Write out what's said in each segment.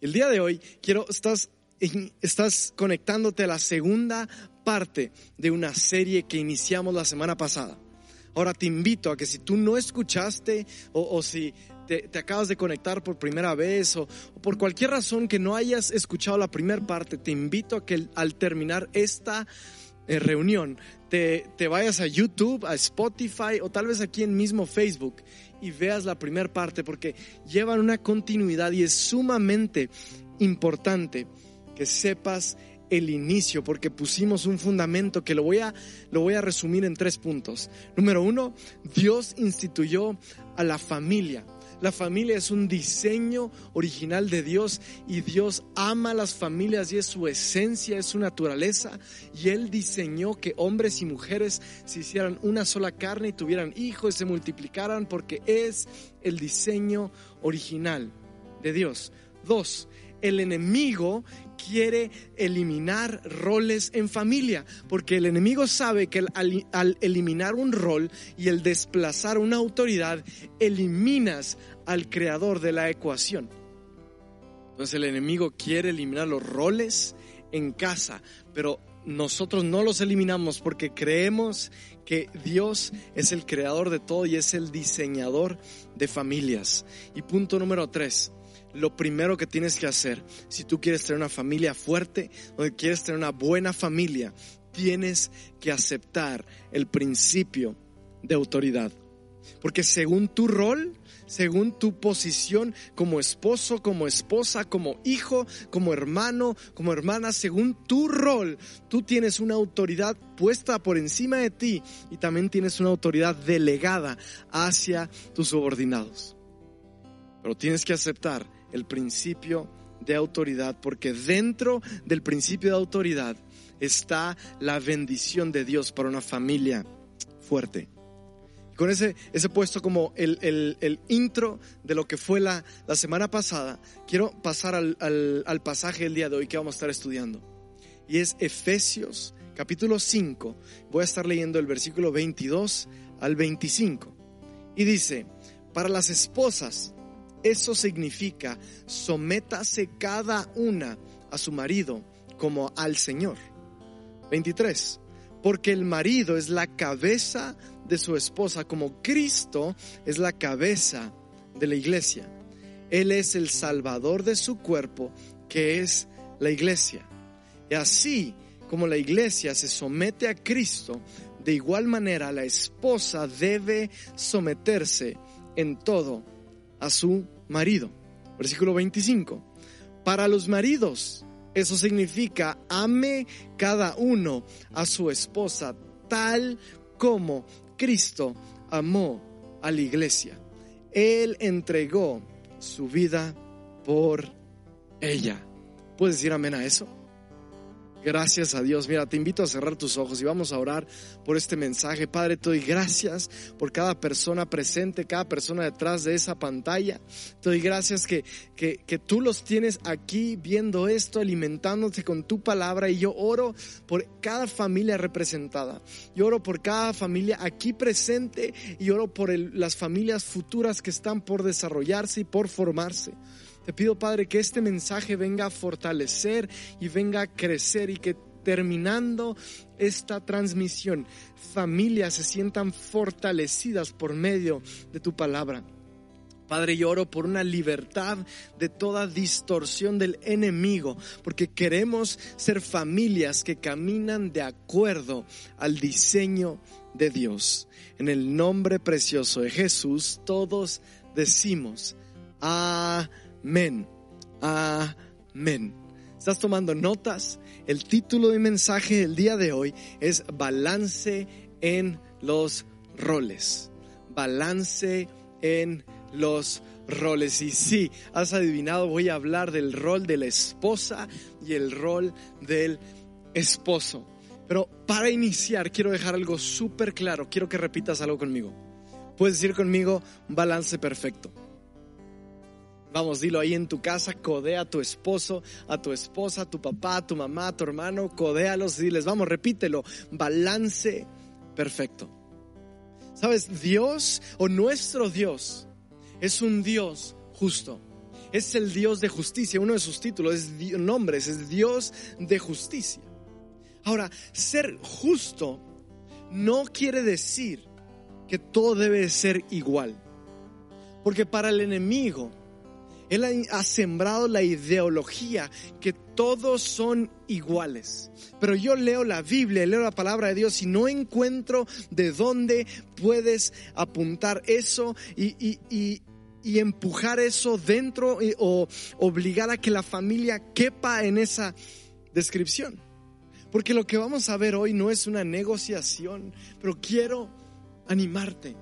El día de hoy quiero, estás, estás conectándote a la segunda parte de una serie que iniciamos la semana pasada. Ahora te invito a que si tú no escuchaste o, si te, acabas de conectar por primera vez o, por cualquier razón que no hayas escuchado la primera parte, te invito a que al terminar esta eh, reunión te, te, vayas a YouTube, a Spotify o tal vez aquí en mismo Facebook y veas la primera parte porque llevan una continuidad y es sumamente importante que sepas el inicio porque pusimos un fundamento que lo voy a, lo voy a resumir en tres puntos. Número uno, Dios instituyó a la familia. La familia es un diseño original de Dios y Dios ama a las familias y es su esencia, es su naturaleza. Y Él diseñó que hombres y mujeres se hicieran una sola carne y tuvieran hijos y se multiplicaran porque es el diseño original de Dios. Dos, el enemigo quiere eliminar roles en familia, porque el enemigo sabe que al, eliminar un rol y el desplazar una autoridad, eliminas al creador de la ecuación. Entonces el enemigo quiere eliminar los roles en casa, pero nosotros no los eliminamos porque creemos que Dios es el creador de todo y es el diseñador de familias. Y punto número tres, lo primero que tienes que hacer, si tú quieres tener una familia fuerte, o quieres tener una buena familia, tienes que aceptar el principio de autoridad. Porque según tu rol, según tu posición como esposo, como esposa, como hijo, como hermano, como hermana, según tu rol, tú tienes una autoridad puesta por encima de ti y también tienes una autoridad delegada hacia tus subordinados. Pero tienes que aceptar el principio de autoridad, porque dentro del principio de autoridad está la bendición de Dios para una familia fuerte. Con ese, ese puesto como el, el, intro de lo que fue la, la semana pasada, quiero pasar al, al, al pasaje del día de hoy que vamos a estar estudiando. Y es Efesios capítulo 5. Voy a estar leyendo el versículo 22 al 25. Y dice, para las esposas, eso significa, sométase cada una a su marido como al Señor. 23. Porque el marido es la cabeza de su esposa, como Cristo es la cabeza de la iglesia. Él es el salvador de su cuerpo, que es la iglesia. Y así como la iglesia se somete a Cristo, de igual manera la esposa debe someterse en todo a su marido. Versículo 25. Para los maridos, eso significa ame cada uno a su esposa tal como Cristo amó a la iglesia. Él entregó su vida por ella. ¿Puedes decir amén a eso? Gracias a Dios. Mira, te invito a cerrar tus ojos y vamos a orar por este mensaje. Padre, te doy gracias por cada persona presente, cada persona detrás de esa pantalla. Te doy gracias que, que, que tú los tienes aquí viendo esto, alimentándote con tu palabra. Y yo oro por cada familia representada. Yo oro por cada familia aquí presente y oro por las familias futuras que están por desarrollarse y por formarse. Te pido, Padre, que este mensaje venga a fortalecer y venga a crecer y que terminando esta transmisión, familias se sientan fortalecidas por medio de tu palabra. Padre, yo oro por una libertad de toda distorsión del enemigo, porque queremos ser familias que caminan de acuerdo al diseño de Dios. En el nombre precioso de Jesús, todos decimos, amén. Amén. Amén. ¿Estás tomando notas? El título de mensaje del día de hoy es Balance en los roles. Balance en los roles. Y sí, has adivinado, voy a hablar del rol de la esposa y el rol del esposo. Pero para iniciar, quiero dejar algo súper claro. Quiero que repitas algo conmigo. Puedes decir conmigo, balance perfecto. Vamos, dilo ahí en tu casa, codea a tu esposo, a tu esposa, a tu papá, a tu mamá, a tu hermano, codéalos y diles, vamos, repítelo, balance perfecto. ¿Sabes? Dios o nuestro Dios es un Dios justo. Es el Dios de justicia. Uno de sus títulos es nombres, es Dios de justicia. Ahora, ser justo no quiere decir que todo debe ser igual. Porque para el enemigo, él ha sembrado la ideología que todos son iguales. Pero yo leo la Biblia, leo la palabra de Dios y no encuentro de dónde puedes apuntar eso y, empujar eso dentro o obligar a que la familia quepa en esa descripción. Porque lo que vamos a ver hoy no es una negociación, pero quiero animarte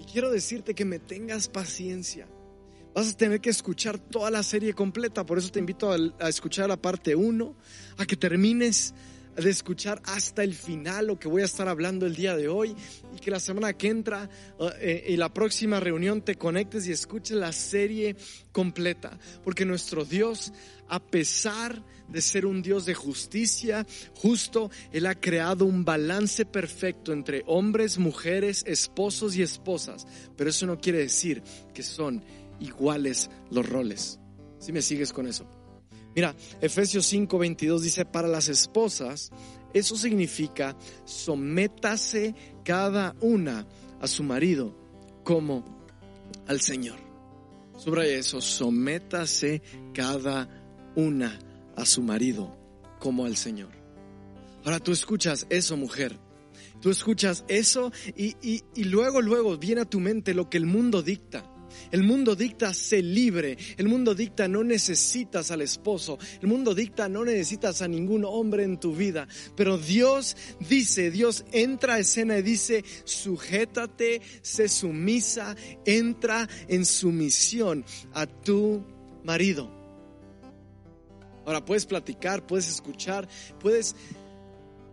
y quiero decirte que me tengas paciencia Vas a tener que escuchar toda la serie completa, por eso te invito a, escuchar la parte 1, a que termines de escuchar hasta el final lo que voy a estar hablando el día de hoy y que la semana que entra eh, y la próxima reunión te conectes y escuches la serie completa, porque nuestro Dios, a pesar de ser un Dios de justicia, justo, Él ha creado un balance perfecto entre hombres, mujeres, esposos y esposas, pero eso no quiere decir que son iguales los roles. Si me sigues con eso. Mira, Efesios 5:22 dice, para las esposas, eso significa sométase cada una a su marido como al Señor. Subraya eso, sométase cada una a su marido como al Señor. Ahora tú escuchas eso, mujer. Tú escuchas eso y, y luego, luego viene a tu mente lo que el mundo dicta. El mundo dicta ser libre. El mundo dicta no necesitas al esposo. El mundo dicta no necesitas a ningún hombre en tu vida. Pero Dios dice, Dios entra a escena y dice, sujétate, sé sumisa, entra en sumisión a tu marido. Ahora puedes platicar, puedes escuchar, puedes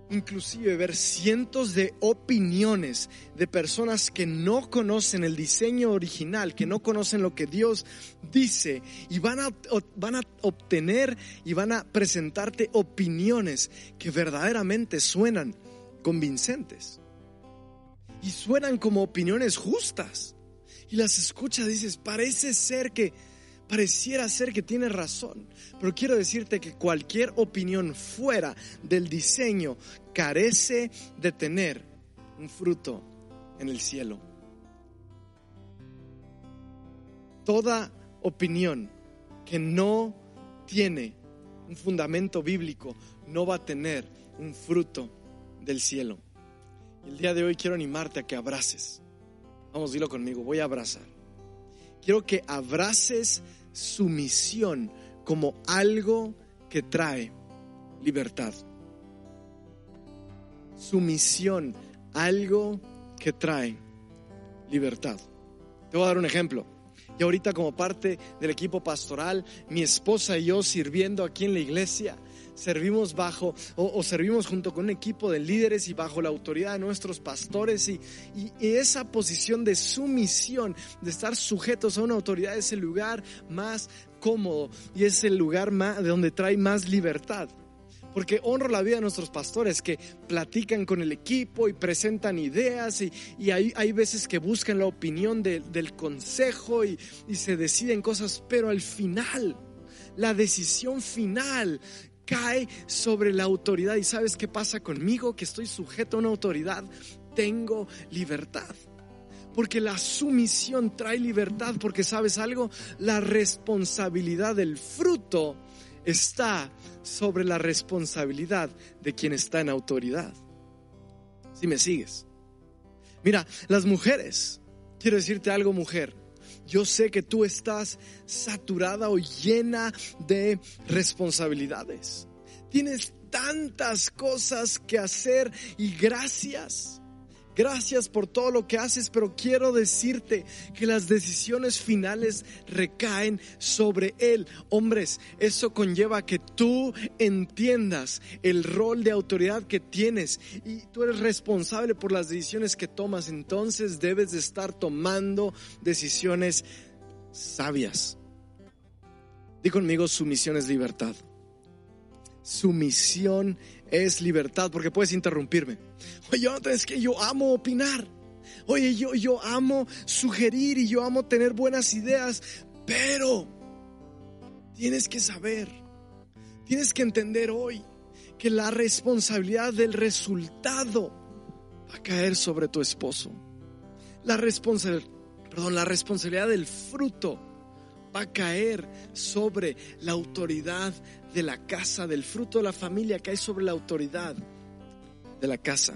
inclusive ver cientos de opiniones de personas que no conocen el diseño original, que no conocen lo que Dios dice y van a, van a obtener y van a presentarte opiniones que verdaderamente suenan convincentes y suenan como opiniones justas. Y las escuchas dices, parece ser que pareciera ser que tiene razón, pero quiero decirte que cualquier opinión fuera del diseño carece de tener un fruto en el cielo. Toda opinión que no tiene un fundamento bíblico no va a tener un fruto del cielo. El día de hoy quiero animarte a que abraces. Vamos, dilo conmigo, voy a abrazar. Quiero que abraces sumisión como algo que trae libertad. Sumisión, algo que trae libertad. Te voy a dar un ejemplo. Y ahorita como parte del equipo pastoral, mi esposa y yo sirviendo aquí en la iglesia, servimos bajo o, servimos junto con un equipo de líderes y bajo la autoridad de nuestros pastores y, y, esa posición de sumisión, de estar sujetos a una autoridad es el lugar más cómodo y es el lugar más, de donde trae más libertad. Porque honro la vida de nuestros pastores que platican con el equipo y presentan ideas y, y hay, hay, veces que buscan la opinión del consejo y, y se deciden cosas, pero al final, la decisión final cae sobre la autoridad. ¿Y sabes qué pasa conmigo? Que estoy sujeto a una autoridad. Tengo libertad. Porque la sumisión trae libertad, porque sabes algo, la responsabilidad del fruto está sobre la responsabilidad de quien está en autoridad. Si me sigues. Mira, las mujeres, quiero decirte algo mujer, yo sé que tú estás saturada o llena de responsabilidades. Tienes tantas cosas que hacer y gracias. Gracias por todo lo que haces, pero quiero decirte que las decisiones finales recaen sobre Él. Hombres, eso conlleva que tú entiendas el rol de autoridad que tienes y tú eres responsable por las decisiones que tomas. Entonces debes de estar tomando decisiones sabias. Di conmigo, su misión es libertad. Su misión es libertad, porque puedes interrumpirme. Oye, es que yo amo opinar. Oye, yo, yo amo sugerir y yo amo tener buenas ideas, pero Tienes que saber, tienes que entender hoy que la responsabilidad del resultado va a caer sobre tu esposo. La responsabilidad, perdón, la responsabilidad del fruto va a caer sobre la autoridad de la casa, del fruto de la familia cae sobre la autoridad de la casa.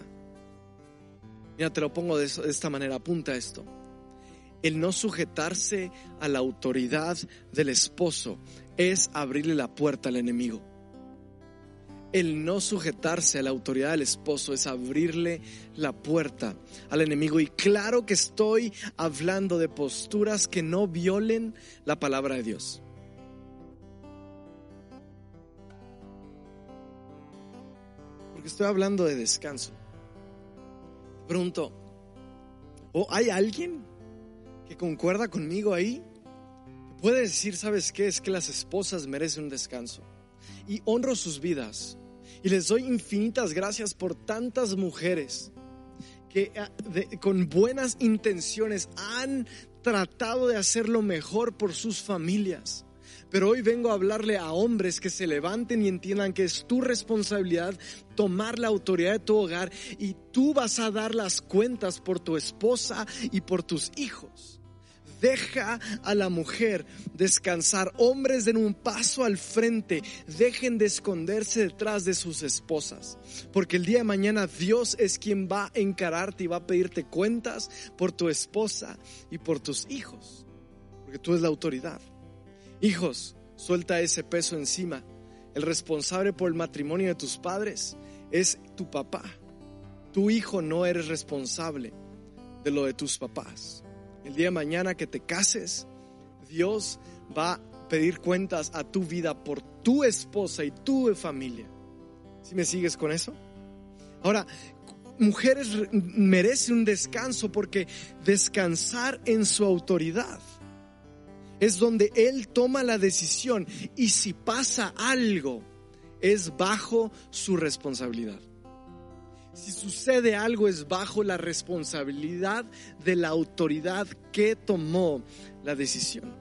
Mira, te lo pongo de, esta manera, apunta esto. El no sujetarse a la autoridad del esposo es abrirle la puerta al enemigo. El no sujetarse a la autoridad del esposo es abrirle la puerta al enemigo. Y claro que estoy hablando de posturas que no violen la palabra de Dios. Porque estoy hablando de descanso. Pregunto, ¿o hay alguien que concuerda conmigo ahí? Puede decir, ¿sabes qué? Es que las esposas merecen un descanso. Y honro sus vidas. Y les doy infinitas gracias por tantas mujeres que ah, con buenas intenciones han tratado de hacer lo mejor por sus familias. Pero hoy vengo a hablarle a hombres que se levanten y entiendan que es tu responsabilidad tomar la autoridad de tu hogar y tú vas a dar las cuentas por tu esposa y por tus hijos. Deja a la mujer descansar. Hombres den un paso al frente. Dejen de esconderse detrás de sus esposas. Porque el día de mañana Dios es quien va a encararte y va a pedirte cuentas por tu esposa y por tus hijos. Porque tú es la autoridad. Hijos, suelta ese peso encima. El responsable por el matrimonio de tus padres es tu papá. Tu hijo no eres responsable de lo de tus papás. El día de mañana que te cases, Dios va a pedir cuentas a tu vida por tu esposa y tu familia. ¿Si me sigues con eso? Ahora, mujeres merecen un descanso porque descansar en su autoridad es donde Él toma la decisión y si pasa algo, es bajo su responsabilidad. Si sucede algo es bajo la responsabilidad de la autoridad que tomó la decisión.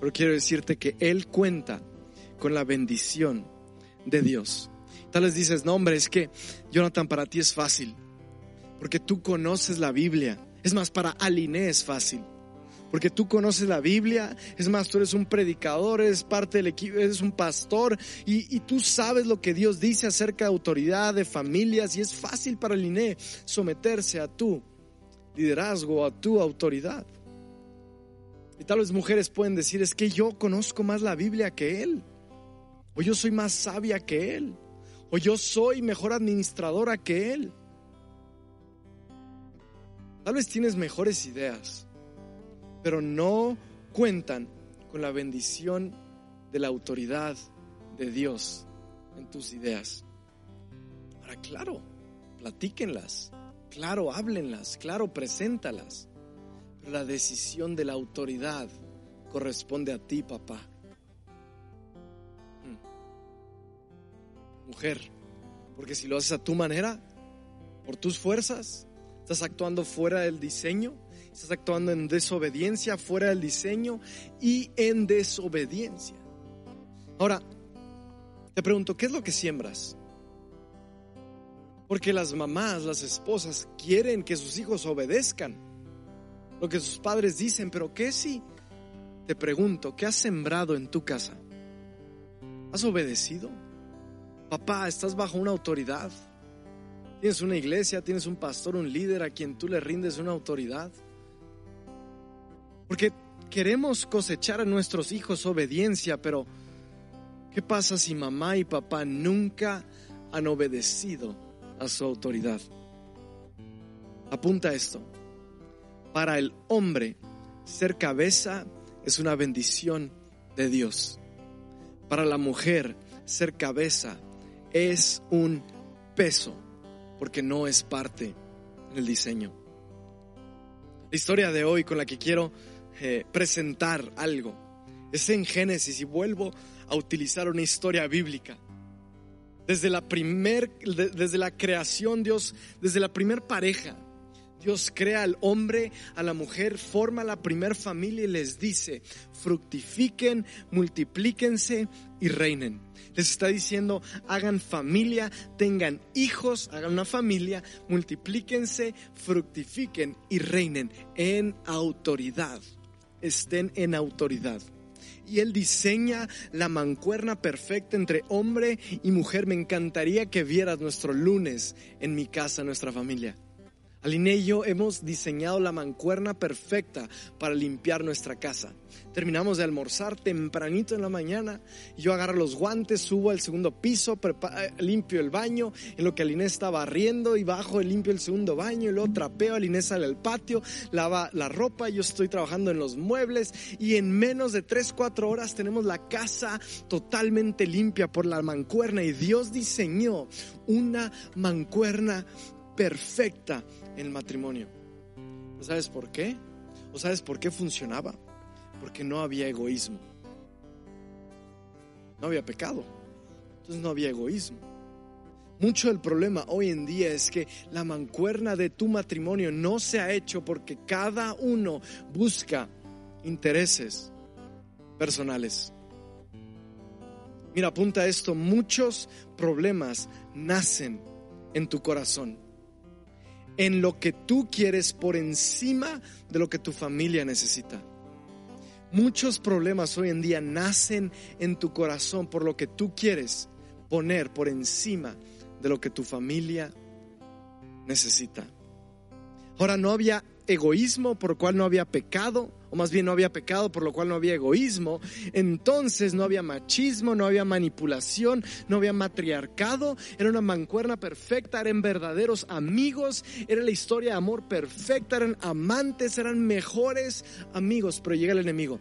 Pero quiero decirte que Él cuenta con la bendición de Dios. Tal vez dices, no hombre, es que Jonathan para ti es fácil, porque tú conoces la Biblia. Es más, para Aline es fácil porque tú conoces la Biblia, es más, tú eres un predicador, eres parte del equipo, eres un pastor y, tú sabes lo que Dios dice acerca de autoridad, de familias y es fácil para el INE someterse a tu liderazgo, a tu autoridad. Y tal vez mujeres pueden decir, es que yo conozco más la Biblia que él, o yo soy más sabia que él, o yo soy mejor administradora que él. Tal vez tienes mejores ideas pero no cuentan con la bendición de la autoridad de Dios en tus ideas. Ahora, claro, platíquenlas, claro, háblenlas, claro, preséntalas, pero la decisión de la autoridad corresponde a ti, papá. Hmm. Mujer, porque si lo haces a tu manera, por tus fuerzas, estás actuando fuera del diseño Estás actuando en desobediencia, fuera del diseño y en desobediencia. Ahora, te pregunto, ¿qué es lo que siembras? Porque las mamás, las esposas quieren que sus hijos obedezcan lo que sus padres dicen, pero ¿qué si? Te pregunto, ¿qué has sembrado en tu casa? ¿Has obedecido? Papá, estás bajo una autoridad. Tienes una iglesia, tienes un pastor, un líder a quien tú le rindes una autoridad. Porque queremos cosechar a nuestros hijos obediencia, pero ¿qué pasa si mamá y papá nunca han obedecido a su autoridad? Apunta esto. Para el hombre, ser cabeza es una bendición de Dios. Para la mujer, ser cabeza es un peso, porque no es parte del diseño. La historia de hoy con la que quiero eh, presentar algo. Es en Génesis y vuelvo a utilizar una historia bíblica. Desde la primer, desde la creación Dios, desde la primer pareja, Dios crea al hombre, a la mujer, forma la primer familia y les dice, fructifiquen, multiplíquense y reinen. Les está diciendo, hagan familia, tengan hijos, hagan una familia, multiplíquense, fructifiquen y reinen en autoridad. Estén en autoridad y Él diseña la mancuerna perfecta entre hombre y mujer. Me encantaría que vieras nuestro lunes en mi casa, nuestra familia. Aline y yo hemos diseñado la mancuerna perfecta para limpiar nuestra casa. Terminamos de almorzar tempranito en la mañana. Yo agarro los guantes, subo al segundo piso, eh, limpio el baño, en lo que Aline está barriendo y bajo limpio el segundo baño y luego trapeo. Aline sale al patio, lava la ropa, yo estoy trabajando en los muebles y en menos de 3, 4 horas tenemos la casa totalmente limpia por la mancuerna y Dios diseñó una mancuerna perfecta en el matrimonio. ¿Sabes por qué? ¿O sabes por qué funcionaba? Porque no había egoísmo. No había pecado. Entonces no había egoísmo. Mucho del problema hoy en día es que la mancuerna de tu matrimonio no se ha hecho porque cada uno busca intereses personales. Mira, apunta esto, muchos problemas nacen en tu corazón en lo que tú quieres por encima de lo que tu familia necesita. Muchos problemas hoy en día nacen en tu corazón por lo que tú quieres poner por encima de lo que tu familia necesita. Ahora no había egoísmo por lo cual no había pecado, o más bien no había pecado por lo cual no había egoísmo, entonces no había machismo, no había manipulación, no había matriarcado, era una mancuerna perfecta, eran verdaderos amigos, era la historia de amor perfecta, eran amantes, eran mejores amigos, pero llega el enemigo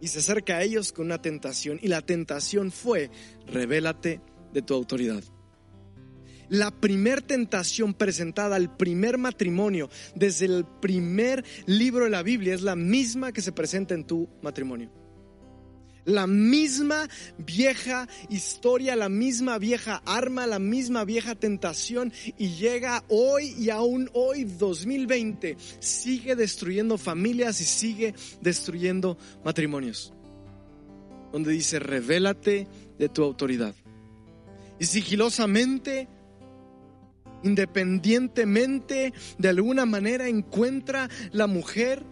y se acerca a ellos con una tentación y la tentación fue, revélate de tu autoridad la primer tentación presentada al primer matrimonio desde el primer libro de la Biblia es la misma que se presenta en tu matrimonio. La misma vieja historia, la misma vieja arma, la misma vieja tentación y llega hoy y aún hoy 2020 sigue destruyendo familias y sigue destruyendo matrimonios. Donde dice, revélate de tu autoridad. Y sigilosamente independientemente de alguna manera encuentra la mujer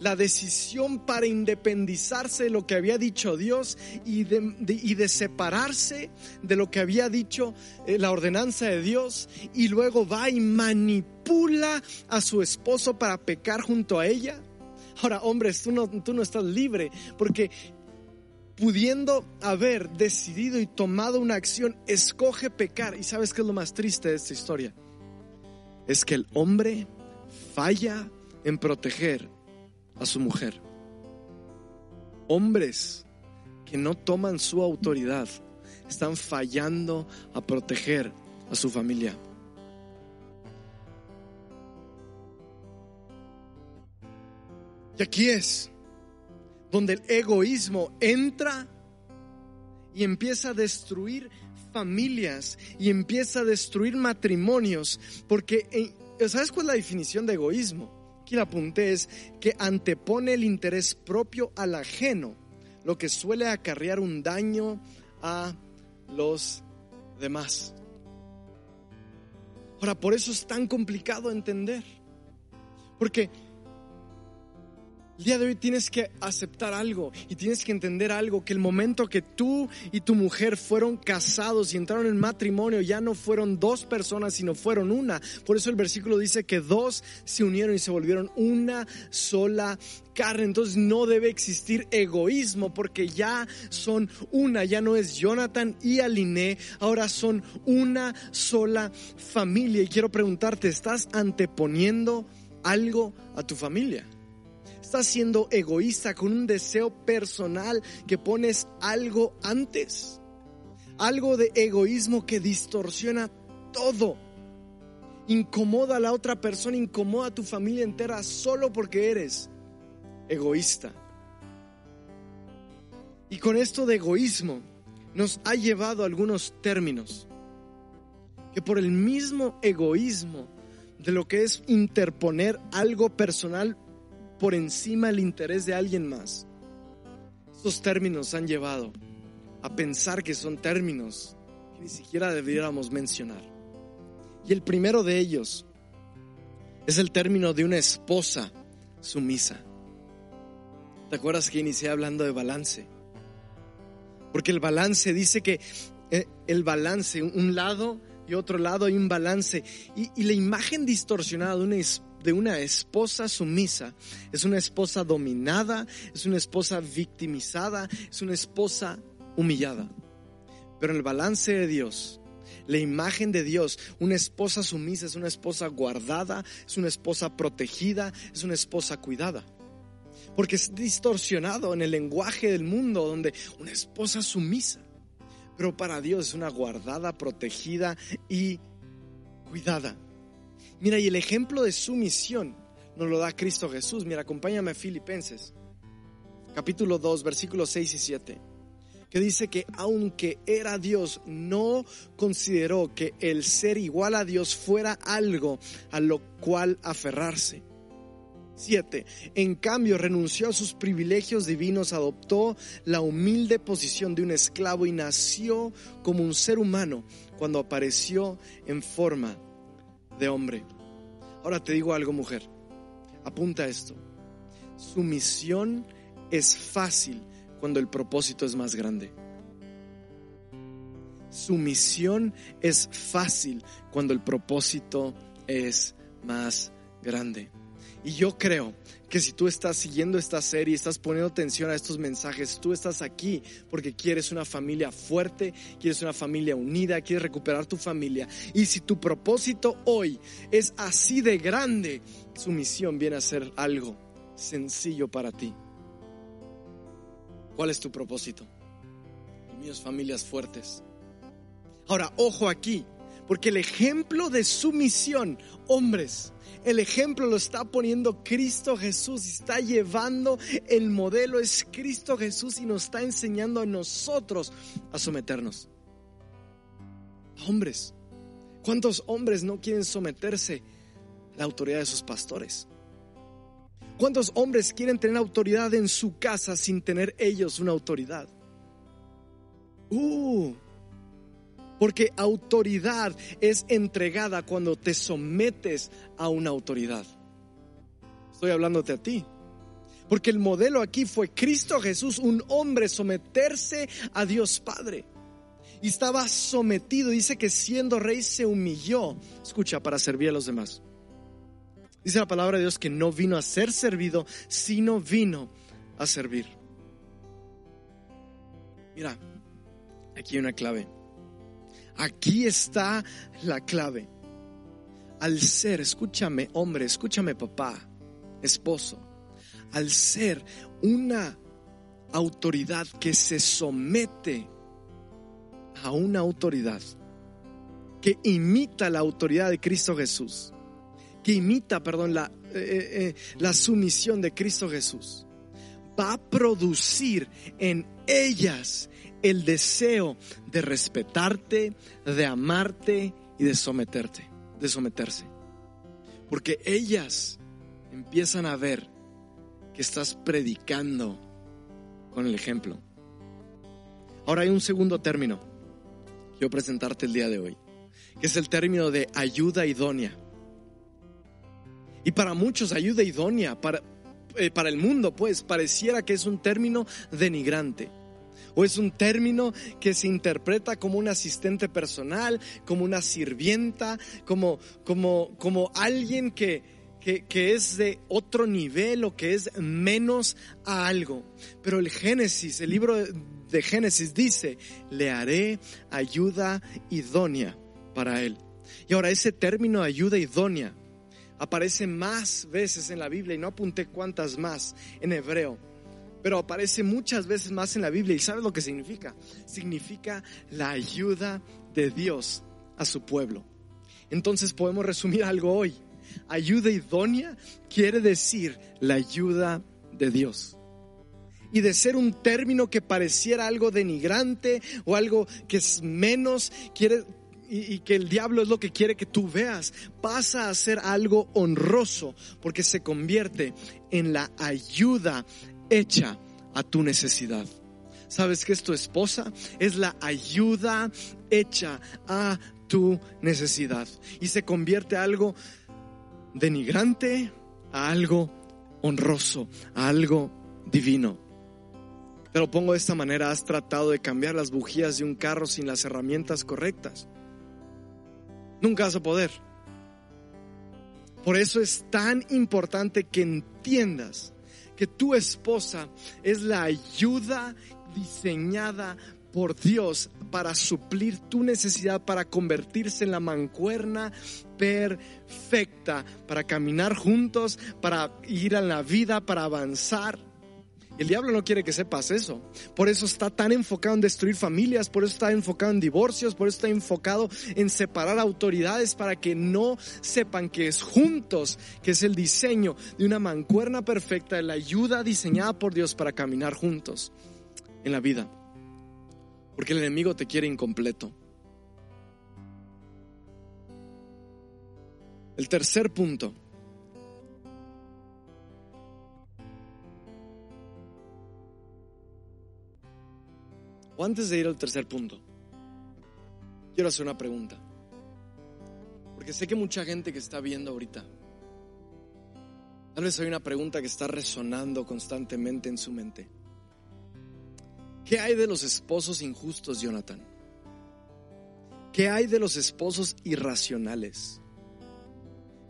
la decisión para independizarse de lo que había dicho Dios y de, separarse de lo que había dicho eh, la ordenanza de Dios y luego va y manipula a su esposo para pecar junto a ella. Ahora, hombres, tú no, tú no estás libre porque pudiendo haber decidido y tomado una acción, escoge pecar. ¿Y sabes qué es lo más triste de esta historia? Es que el hombre falla en proteger a su mujer. Hombres que no toman su autoridad están fallando a proteger a su familia. Y aquí es donde el egoísmo entra y empieza a destruir familias y empieza a destruir matrimonios, porque eh, ¿sabes cuál es la definición de egoísmo? Aquí la apunté es que antepone el interés propio al ajeno, lo que suele acarrear un daño a los demás. Ahora, por eso es tan complicado entender, porque el día de hoy tienes que aceptar algo y tienes que entender algo, que el momento que tú y tu mujer fueron casados y entraron en matrimonio, ya no fueron dos personas, sino fueron una. Por eso el versículo dice que dos se unieron y se volvieron una sola carne. Entonces no debe existir egoísmo porque ya son una, ya no es Jonathan y Aline, ahora son una sola familia. Y quiero preguntarte, ¿estás anteponiendo algo a tu familia? Estás siendo egoísta con un deseo personal que pones algo antes. Algo de egoísmo que distorsiona todo. Incomoda a la otra persona, incomoda a tu familia entera solo porque eres egoísta. Y con esto de egoísmo nos ha llevado a algunos términos que por el mismo egoísmo de lo que es interponer algo personal por encima del interés de alguien más. Estos términos han llevado a pensar que son términos que ni siquiera debiéramos mencionar. Y el primero de ellos es el término de una esposa sumisa. ¿Te acuerdas que inicié hablando de balance? Porque el balance dice que eh, el balance, un lado y otro lado hay un balance. Y, la imagen distorsionada de una, de una esposa sumisa es una esposa dominada, es una esposa victimizada, es una esposa humillada. Pero en el balance de Dios, la imagen de Dios, una esposa sumisa es una esposa guardada, es una esposa protegida, es una esposa cuidada. Porque es distorsionado en el lenguaje del mundo donde una esposa sumisa pero para Dios es una guardada, protegida y cuidada. Mira, y el ejemplo de sumisión nos lo da Cristo Jesús. Mira, acompáñame a Filipenses, capítulo 2, versículos 6 y 7, que dice que aunque era Dios, no consideró que el ser igual a Dios fuera algo a lo cual aferrarse 7. En cambio, renunció a sus privilegios divinos, adoptó la humilde posición de un esclavo y nació como un ser humano cuando apareció en forma de hombre. Ahora te digo algo, mujer. Apunta esto. Su misión es fácil cuando el propósito es más grande. Su misión es fácil cuando el propósito es más grande. Y yo creo que si tú estás siguiendo esta serie, estás poniendo atención a estos mensajes, tú estás aquí porque quieres una familia fuerte, quieres una familia unida, quieres recuperar tu familia. Y si tu propósito hoy es así de grande, su misión viene a ser algo sencillo para ti. ¿Cuál es tu propósito? El familias fuertes. Ahora, ojo aquí, porque el ejemplo de su misión, hombres, el ejemplo lo está poniendo Cristo Jesús está llevando el modelo es Cristo Jesús y nos está enseñando a nosotros a someternos. Hombres, ¿cuántos hombres no quieren someterse a la autoridad de sus pastores? ¿Cuántos hombres quieren tener autoridad en su casa sin tener ellos una autoridad? Uh, porque autoridad es entregada cuando te sometes a una autoridad. Estoy hablándote a ti. Porque el modelo aquí fue Cristo Jesús, un hombre someterse a Dios Padre. Y estaba sometido, dice que siendo rey se humilló, escucha, para servir a los demás. Dice la palabra de Dios que no vino a ser servido, sino vino a servir. Mira, aquí hay una clave. Aquí está la clave. Al ser, escúchame hombre, escúchame papá, esposo, al ser una autoridad que se somete a una autoridad que imita la autoridad de Cristo Jesús, que imita, perdón, la, eh, eh, eh, la sumisión de Cristo Jesús, va a producir en ellas el deseo de respetarte, de amarte y de someterte, de someterse. Porque ellas empiezan a ver que estás predicando con el ejemplo. Ahora hay un segundo término que quiero presentarte el día de hoy, que es el término de ayuda idónea. Y para muchos ayuda idónea, para, eh, para el mundo, pues pareciera que es un término denigrante o es un término que se interpreta como un asistente personal, como una sirvienta, como, como, como alguien que, que, que, es de otro nivel o que es menos a algo. Pero el Génesis, el libro de Génesis dice, le haré ayuda idónea para él. Y ahora ese término ayuda idónea aparece más veces en la Biblia y no apunté cuántas más en hebreo pero aparece muchas veces más en la Biblia. ¿Y sabes lo que significa? Significa la ayuda de Dios a su pueblo. Entonces podemos resumir algo hoy. Ayuda idónea quiere decir la ayuda de Dios. Y de ser un término que pareciera algo denigrante o algo que es menos, quiere, y, que el diablo es lo que quiere que tú veas, pasa a ser algo honroso porque se convierte en la ayuda hecha a tu necesidad. ¿Sabes que es tu esposa? Es la ayuda hecha a tu necesidad. Y se convierte algo denigrante a algo honroso, a algo divino. Te lo pongo de esta manera, has tratado de cambiar las bujías de un carro sin las herramientas correctas. Nunca vas a poder. Por eso es tan importante que entiendas que tu esposa es la ayuda diseñada por Dios para suplir tu necesidad, para convertirse en la mancuerna perfecta, para caminar juntos, para ir a la vida, para avanzar. El diablo no quiere que sepas eso. Por eso está tan enfocado en destruir familias, por eso está enfocado en divorcios, por eso está enfocado en separar autoridades para que no sepan que es juntos, que es el diseño de una mancuerna perfecta, la ayuda diseñada por Dios para caminar juntos en la vida. Porque el enemigo te quiere incompleto. El tercer punto O antes de ir al tercer punto, quiero hacer una pregunta. Porque sé que mucha gente que está viendo ahorita, tal vez hay una pregunta que está resonando constantemente en su mente. ¿Qué hay de los esposos injustos, Jonathan? ¿Qué hay de los esposos irracionales?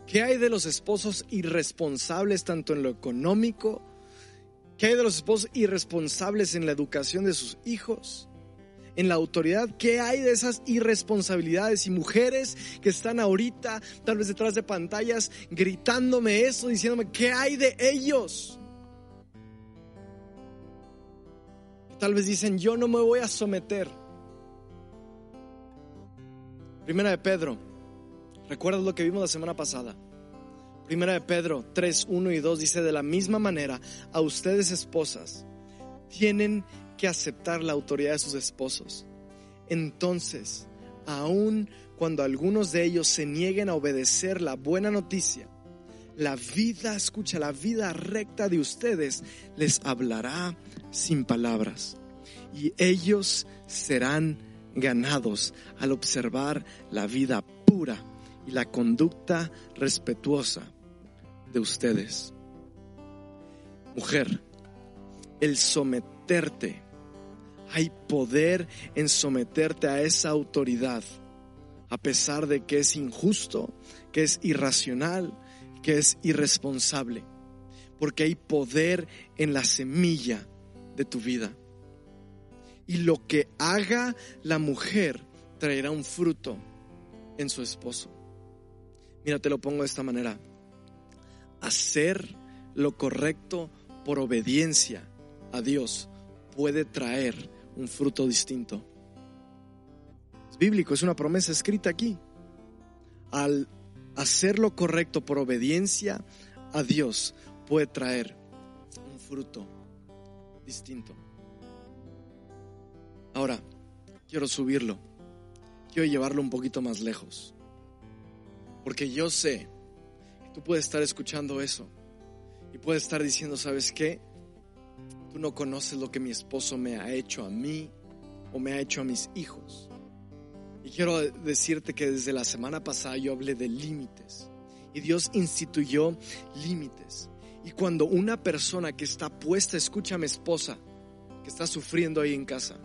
¿Qué hay de los esposos irresponsables tanto en lo económico ¿Qué hay de los esposos irresponsables en la educación de sus hijos? En la autoridad, ¿qué hay de esas irresponsabilidades y mujeres que están ahorita, tal vez detrás de pantallas, gritándome eso, diciéndome, ¿qué hay de ellos? Tal vez dicen, yo no me voy a someter. Primera de Pedro, ¿recuerdas lo que vimos la semana pasada? Primera de Pedro 3, 1 y 2 dice, de la misma manera, a ustedes esposas, tienen que aceptar la autoridad de sus esposos. Entonces, aun cuando algunos de ellos se nieguen a obedecer la buena noticia, la vida, escucha, la vida recta de ustedes les hablará sin palabras. Y ellos serán ganados al observar la vida pura y la conducta respetuosa de ustedes. Mujer, el someterte, hay poder en someterte a esa autoridad, a pesar de que es injusto, que es irracional, que es irresponsable, porque hay poder en la semilla de tu vida. Y lo que haga la mujer traerá un fruto en su esposo. Mira, te lo pongo de esta manera hacer lo correcto por obediencia a Dios puede traer un fruto distinto. Es bíblico, es una promesa escrita aquí. Al hacer lo correcto por obediencia a Dios puede traer un fruto distinto. Ahora, quiero subirlo. Quiero llevarlo un poquito más lejos. Porque yo sé Tú puedes estar escuchando eso y puedes estar diciendo, ¿sabes qué? Tú no conoces lo que mi esposo me ha hecho a mí o me ha hecho a mis hijos. Y quiero decirte que desde la semana pasada yo hablé de límites y Dios instituyó límites. Y cuando una persona que está puesta, escucha a mi esposa, que está sufriendo ahí en casa,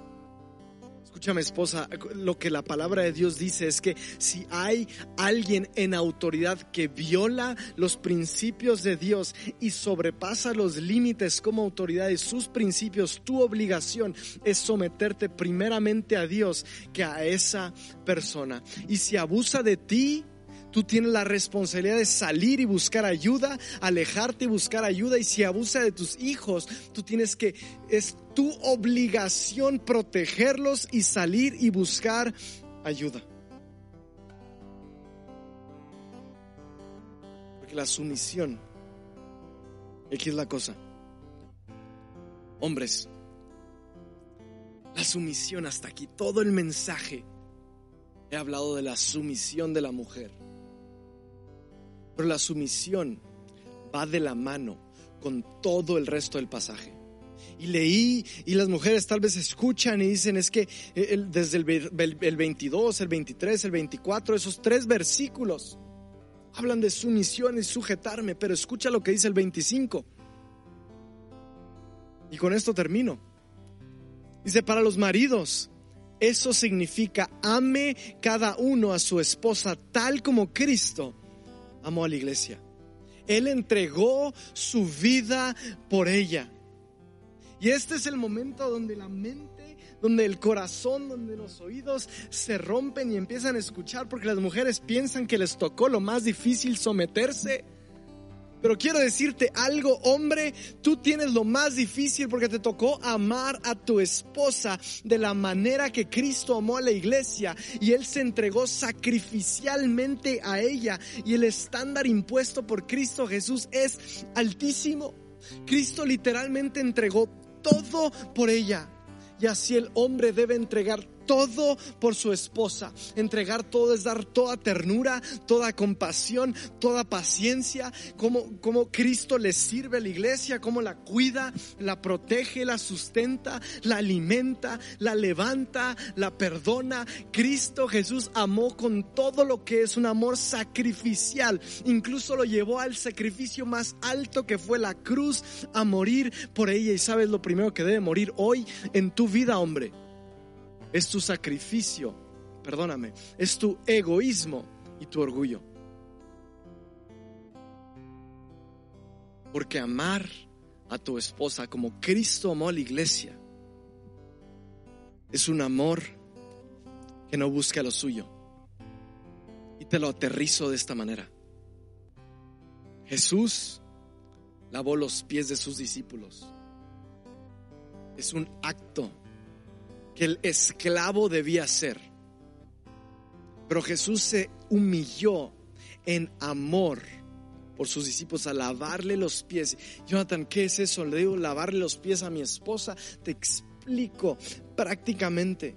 Escúchame esposa, lo que la palabra de Dios dice es que si hay alguien en autoridad que viola los principios de Dios y sobrepasa los límites como autoridad de sus principios, tu obligación es someterte primeramente a Dios que a esa persona. Y si abusa de ti, Tú tienes la responsabilidad de salir y buscar ayuda, alejarte y buscar ayuda. Y si abusa de tus hijos, tú tienes que, es tu obligación protegerlos y salir y buscar ayuda. Porque la sumisión, aquí es la cosa. Hombres, la sumisión hasta aquí, todo el mensaje he hablado de la sumisión de la mujer. Pero la sumisión va de la mano con todo el resto del pasaje. Y leí y las mujeres tal vez escuchan y dicen es que desde el, el 22, el 23, el 24, esos tres versículos hablan de sumisión y sujetarme, pero escucha lo que dice el 25. Y con esto termino. Dice, para los maridos, eso significa ame cada uno a su esposa tal como Cristo amó a la iglesia. Él entregó su vida por ella. Y este es el momento donde la mente, donde el corazón, donde los oídos se rompen y empiezan a escuchar porque las mujeres piensan que les tocó lo más difícil someterse pero quiero decirte algo, hombre, tú tienes lo más difícil porque te tocó amar a tu esposa de la manera que Cristo amó a la iglesia y Él se entregó sacrificialmente a ella y el estándar impuesto por Cristo Jesús es altísimo. Cristo literalmente entregó todo por ella y así el hombre debe entregar todo por su esposa. Entregar todo es dar toda ternura, toda compasión, toda paciencia, como, como Cristo le sirve a la iglesia, como la cuida, la protege, la sustenta, la alimenta, la levanta, la perdona. Cristo Jesús amó con todo lo que es un amor sacrificial. Incluso lo llevó al sacrificio más alto que fue la cruz a morir por ella. Y sabes lo primero que debe morir hoy en tu vida, hombre es tu sacrificio, perdóname, es tu egoísmo y tu orgullo. Porque amar a tu esposa como Cristo amó a la iglesia es un amor que no busca lo suyo. Y te lo aterrizo de esta manera. Jesús lavó los pies de sus discípulos. Es un acto que el esclavo debía ser. Pero Jesús se humilló en amor por sus discípulos a lavarle los pies. Jonathan, ¿qué es eso? Le digo lavarle los pies a mi esposa. Te explico prácticamente.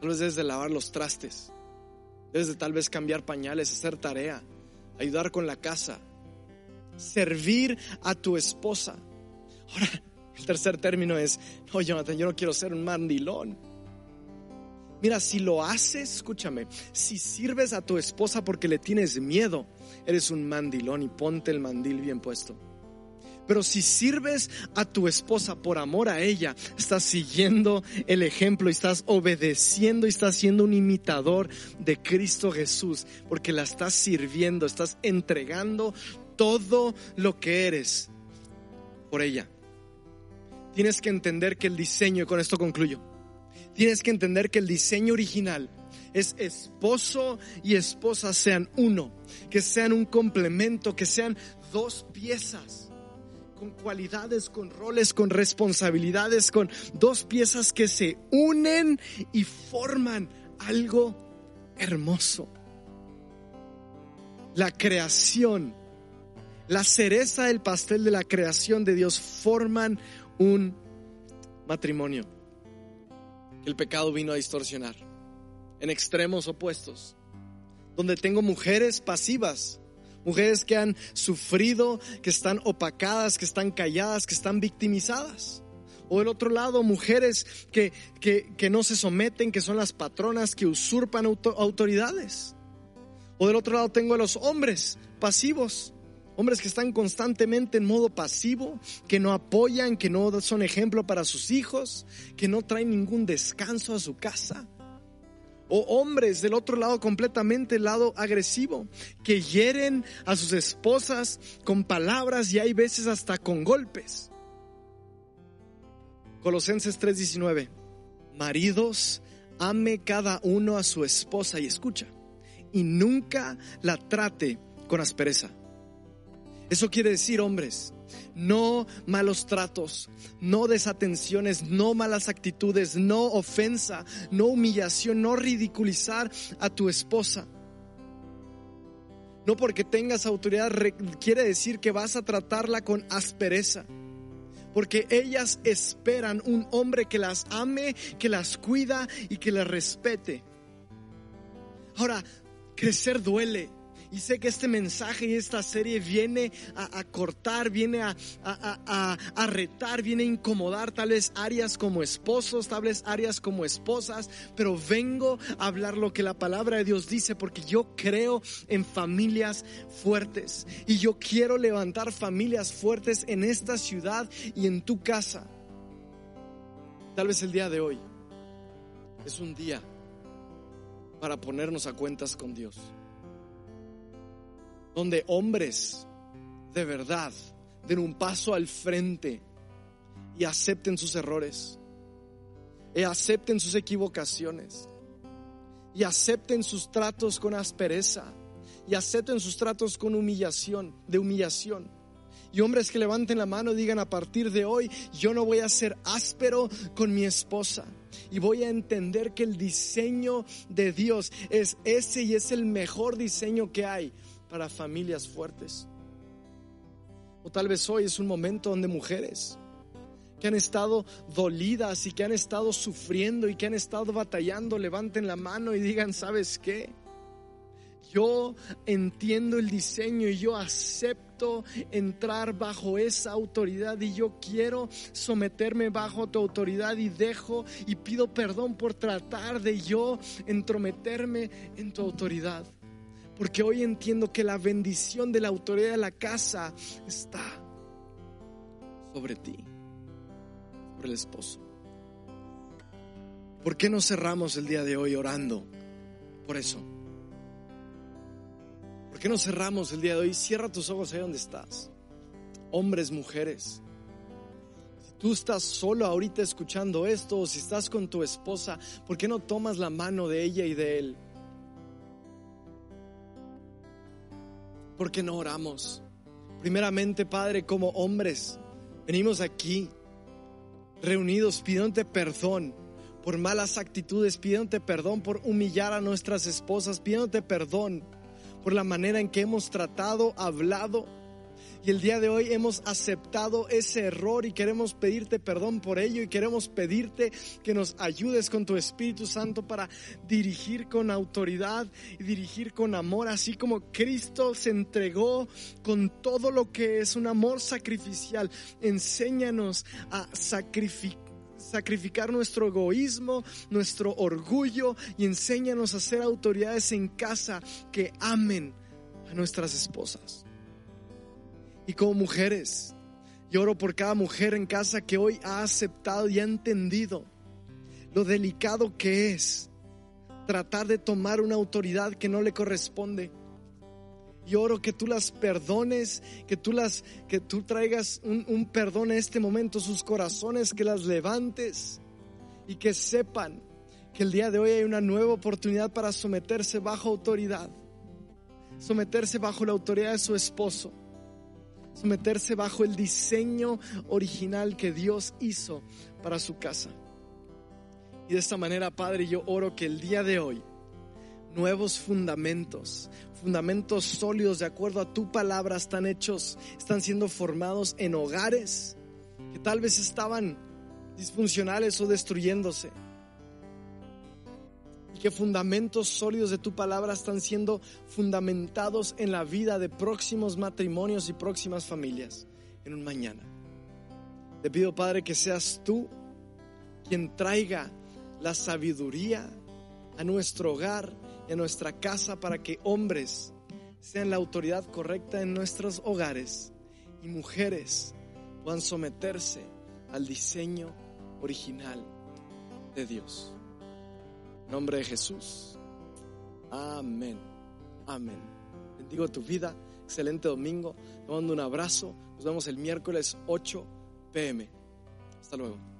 Tal vez debes de lavar los trastes. Debes de tal vez cambiar pañales, hacer tarea, ayudar con la casa, servir a tu esposa. Ahora, el tercer término es, no, Jonathan, yo no quiero ser un mandilón. Mira, si lo haces, escúchame, si sirves a tu esposa porque le tienes miedo, eres un mandilón y ponte el mandil bien puesto. Pero si sirves a tu esposa por amor a ella, estás siguiendo el ejemplo y estás obedeciendo y estás siendo un imitador de Cristo Jesús, porque la estás sirviendo, estás entregando todo lo que eres por ella tienes que entender que el diseño, y con esto concluyo, tienes que entender que el diseño original es esposo y esposa sean uno, que sean un complemento, que sean dos piezas con cualidades, con roles, con responsabilidades, con dos piezas que se unen y forman algo hermoso. La creación, la cereza del pastel de la creación de Dios forman un matrimonio que el pecado vino a distorsionar en extremos opuestos, donde tengo mujeres pasivas, mujeres que han sufrido, que están opacadas, que están calladas, que están victimizadas. O del otro lado, mujeres que, que, no se someten, que son las patronas, que usurpan autoridades. O del otro lado tengo a los hombres pasivos, Hombres que están constantemente en modo pasivo, que no apoyan, que no son ejemplo para sus hijos, que no traen ningún descanso a su casa. O hombres del otro lado, completamente el lado agresivo, que hieren a sus esposas con palabras y hay veces hasta con golpes. Colosenses 3:19. Maridos, ame cada uno a su esposa y escucha, y nunca la trate con aspereza eso quiere decir, hombres, no malos tratos, no desatenciones, no malas actitudes, no ofensa, no humillación, no ridiculizar a tu esposa. No porque tengas autoridad quiere decir que vas a tratarla con aspereza. Porque ellas esperan un hombre que las ame, que las cuida y que las respete. Ahora, crecer duele. Y sé que este mensaje y esta serie viene a, cortar, viene a, a, retar, viene a incomodar tal vez áreas como esposos, tal vez áreas como esposas, pero vengo a hablar lo que la palabra de Dios dice porque yo creo en familias fuertes y yo quiero levantar familias fuertes en esta ciudad y en tu casa. Tal vez el día de hoy es un día para ponernos a cuentas con Dios donde hombres de verdad den un paso al frente y acepten sus errores, y acepten sus equivocaciones, y acepten sus tratos con aspereza, y acepten sus tratos con humillación, de humillación. Y hombres que levanten la mano digan a partir de hoy, yo no voy a ser áspero con mi esposa. Y voy a entender que el diseño de Dios es ese y es el mejor diseño que hay para familias fuertes. O tal vez hoy es un momento donde mujeres que han estado dolidas y que han estado sufriendo y que han estado batallando, levanten la mano y digan, ¿sabes qué? Yo entiendo el diseño y yo acepto entrar bajo esa autoridad y yo quiero someterme bajo tu autoridad y dejo y pido perdón por tratar de yo entrometerme en tu autoridad. Porque hoy entiendo que la bendición de la autoridad de la casa está sobre ti, sobre el esposo. ¿Por qué no cerramos el día de hoy orando por eso? ¿Por qué no cerramos el día de hoy? Cierra tus ojos ahí donde estás. Hombres, mujeres. Si tú estás solo ahorita escuchando esto o si estás con tu esposa, ¿por qué no tomas la mano de ella y de él? ¿Por qué no oramos? Primeramente, Padre, como hombres, venimos aquí reunidos pidiéndote perdón por malas actitudes, pidiéndote perdón por humillar a nuestras esposas, pidiéndote perdón por la manera en que hemos tratado, hablado y el día de hoy hemos aceptado ese error y queremos pedirte perdón por ello y queremos pedirte que nos ayudes con tu Espíritu Santo para dirigir con autoridad y dirigir con amor, así como Cristo se entregó con todo lo que es un amor sacrificial. Enséñanos a sacrificar nuestro egoísmo, nuestro orgullo y enséñanos a ser autoridades en casa que amen a nuestras esposas. Y como mujeres, lloro por cada mujer en casa que hoy ha aceptado y ha entendido lo delicado que es tratar de tomar una autoridad que no le corresponde. Y oro que tú las perdones, que tú las, que tú traigas un, perdón en este momento, sus corazones, que las levantes y que sepan que el día de hoy hay una nueva oportunidad para someterse bajo autoridad, someterse bajo la autoridad de su esposo someterse bajo el diseño original que Dios hizo para su casa. Y de esta manera, Padre, yo oro que el día de hoy nuevos fundamentos, fundamentos sólidos de acuerdo a tu palabra están hechos, están siendo formados en hogares que tal vez estaban disfuncionales o destruyéndose que fundamentos sólidos de tu palabra están siendo fundamentados en la vida de próximos matrimonios y próximas familias en un mañana. Te pido, Padre, que seas tú quien traiga la sabiduría a nuestro hogar y a nuestra casa para que hombres sean la autoridad correcta en nuestros hogares y mujeres puedan someterse al diseño original de Dios nombre de Jesús. Amén. Amén. Bendigo tu vida. Excelente domingo. Te mando un abrazo. Nos vemos el miércoles 8 pm. Hasta luego.